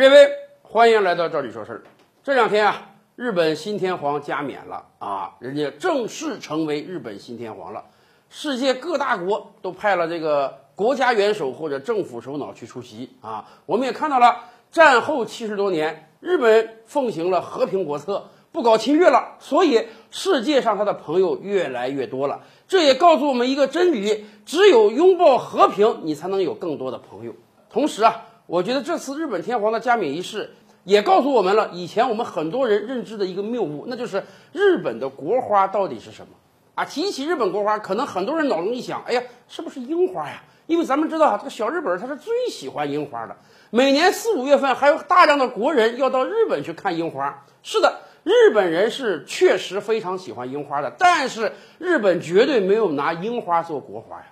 各位，欢迎来到这里说事儿。这两天啊，日本新天皇加冕了啊，人家正式成为日本新天皇了。世界各大国都派了这个国家元首或者政府首脑去出席啊。我们也看到了，战后七十多年，日本奉行了和平国策，不搞侵略了，所以世界上他的朋友越来越多了。这也告诉我们一个真理：只有拥抱和平，你才能有更多的朋友。同时啊。我觉得这次日本天皇的加冕仪式也告诉我们了以前我们很多人认知的一个谬误，那就是日本的国花到底是什么啊？提起日本国花，可能很多人脑中一想，哎呀，是不是樱花呀？因为咱们知道啊，这个小日本他是最喜欢樱花的，每年四五月份还有大量的国人要到日本去看樱花。是的，日本人是确实非常喜欢樱花的，但是日本绝对没有拿樱花做国花呀。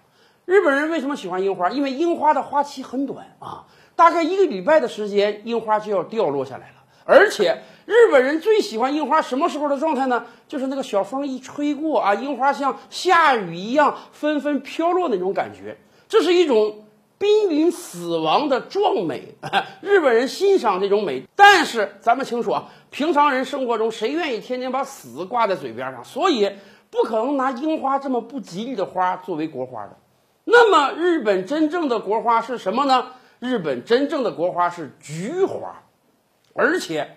日本人为什么喜欢樱花？因为樱花的花期很短啊。大概一个礼拜的时间，樱花就要掉落下来了。而且日本人最喜欢樱花什么时候的状态呢？就是那个小风一吹过啊，樱花像下雨一样纷纷飘落那种感觉。这是一种濒临死亡的壮美，日本人欣赏这种美。但是咱们清楚啊，平常人生活中谁愿意天天把死挂在嘴边上？所以不可能拿樱花这么不吉利的花作为国花的。那么日本真正的国花是什么呢？日本真正的国花是菊花，而且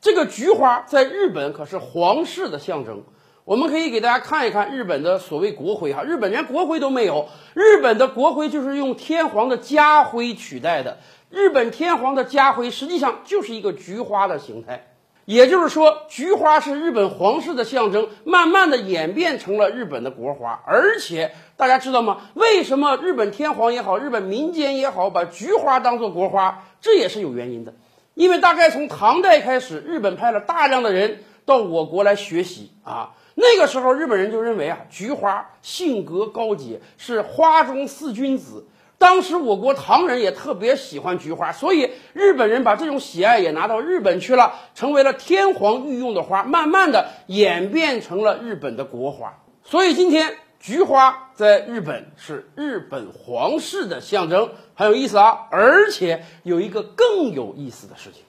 这个菊花在日本可是皇室的象征。我们可以给大家看一看日本的所谓国徽哈，日本连国徽都没有，日本的国徽就是用天皇的家徽取代的。日本天皇的家徽实际上就是一个菊花的形态。也就是说，菊花是日本皇室的象征，慢慢的演变成了日本的国花。而且大家知道吗？为什么日本天皇也好，日本民间也好，把菊花当做国花？这也是有原因的。因为大概从唐代开始，日本派了大量的人到我国来学习啊。那个时候，日本人就认为啊，菊花性格高洁，是花中四君子。当时我国唐人也特别喜欢菊花，所以日本人把这种喜爱也拿到日本去了，成为了天皇御用的花，慢慢的演变成了日本的国花。所以今天菊花在日本是日本皇室的象征，很有意思啊！而且有一个更有意思的事情，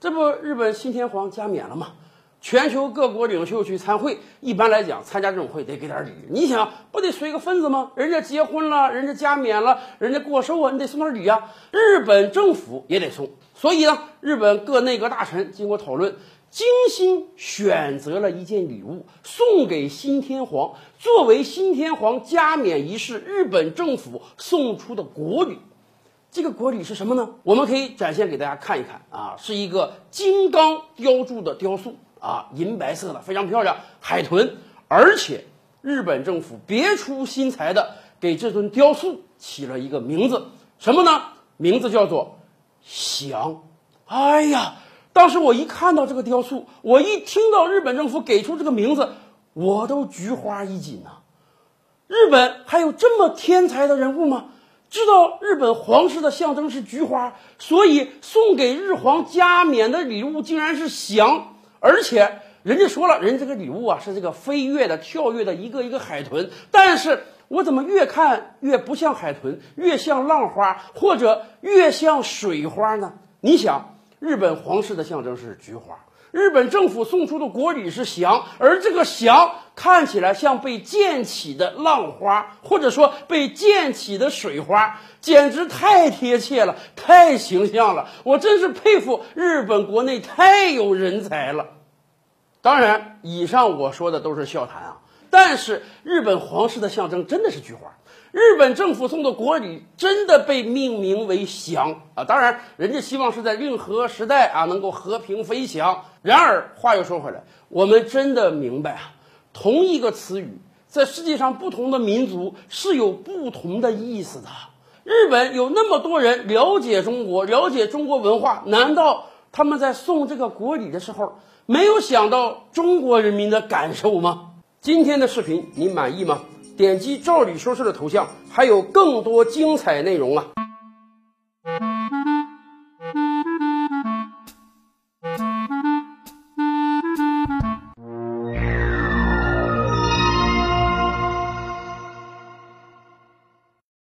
这不日本新天皇加冕了吗？全球各国领袖去参会，一般来讲，参加这种会得给点礼。你想，不得随个份子吗？人家结婚了，人家加冕了，人家过寿啊，你得送点礼啊。日本政府也得送。所以呢，日本各内阁大臣经过讨论，精心选择了一件礼物，送给新天皇，作为新天皇加冕仪式日本政府送出的国礼。这个国礼是什么呢？我们可以展现给大家看一看啊，是一个金刚雕铸的雕塑。啊，银白色的非常漂亮，海豚，而且日本政府别出心裁的给这尊雕塑起了一个名字，什么呢？名字叫做翔。哎呀，当时我一看到这个雕塑，我一听到日本政府给出这个名字，我都菊花一紧呐。日本还有这么天才的人物吗？知道日本皇室的象征是菊花，所以送给日皇加冕的礼物竟然是翔。而且人家说了，人这个礼物啊是这个飞跃的、跳跃的一个一个海豚，但是我怎么越看越不像海豚，越像浪花，或者越像水花呢？你想，日本皇室的象征是菊花，日本政府送出的国礼是翔，而这个翔看起来像被溅起的浪花，或者说被溅起的水花，简直太贴切了，太形象了，我真是佩服日本国内太有人才了。当然，以上我说的都是笑谈啊。但是日本皇室的象征真的是菊花，日本政府送的国礼真的被命名为翔啊。当然，人家希望是在令和时代啊能够和平飞翔。然而话又说回来，我们真的明白啊，同一个词语在世界上不同的民族是有不同的意思的。日本有那么多人了解中国，了解中国文化，难道他们在送这个国礼的时候？没有想到中国人民的感受吗？今天的视频你满意吗？点击“照理说事”的头像，还有更多精彩内容啊！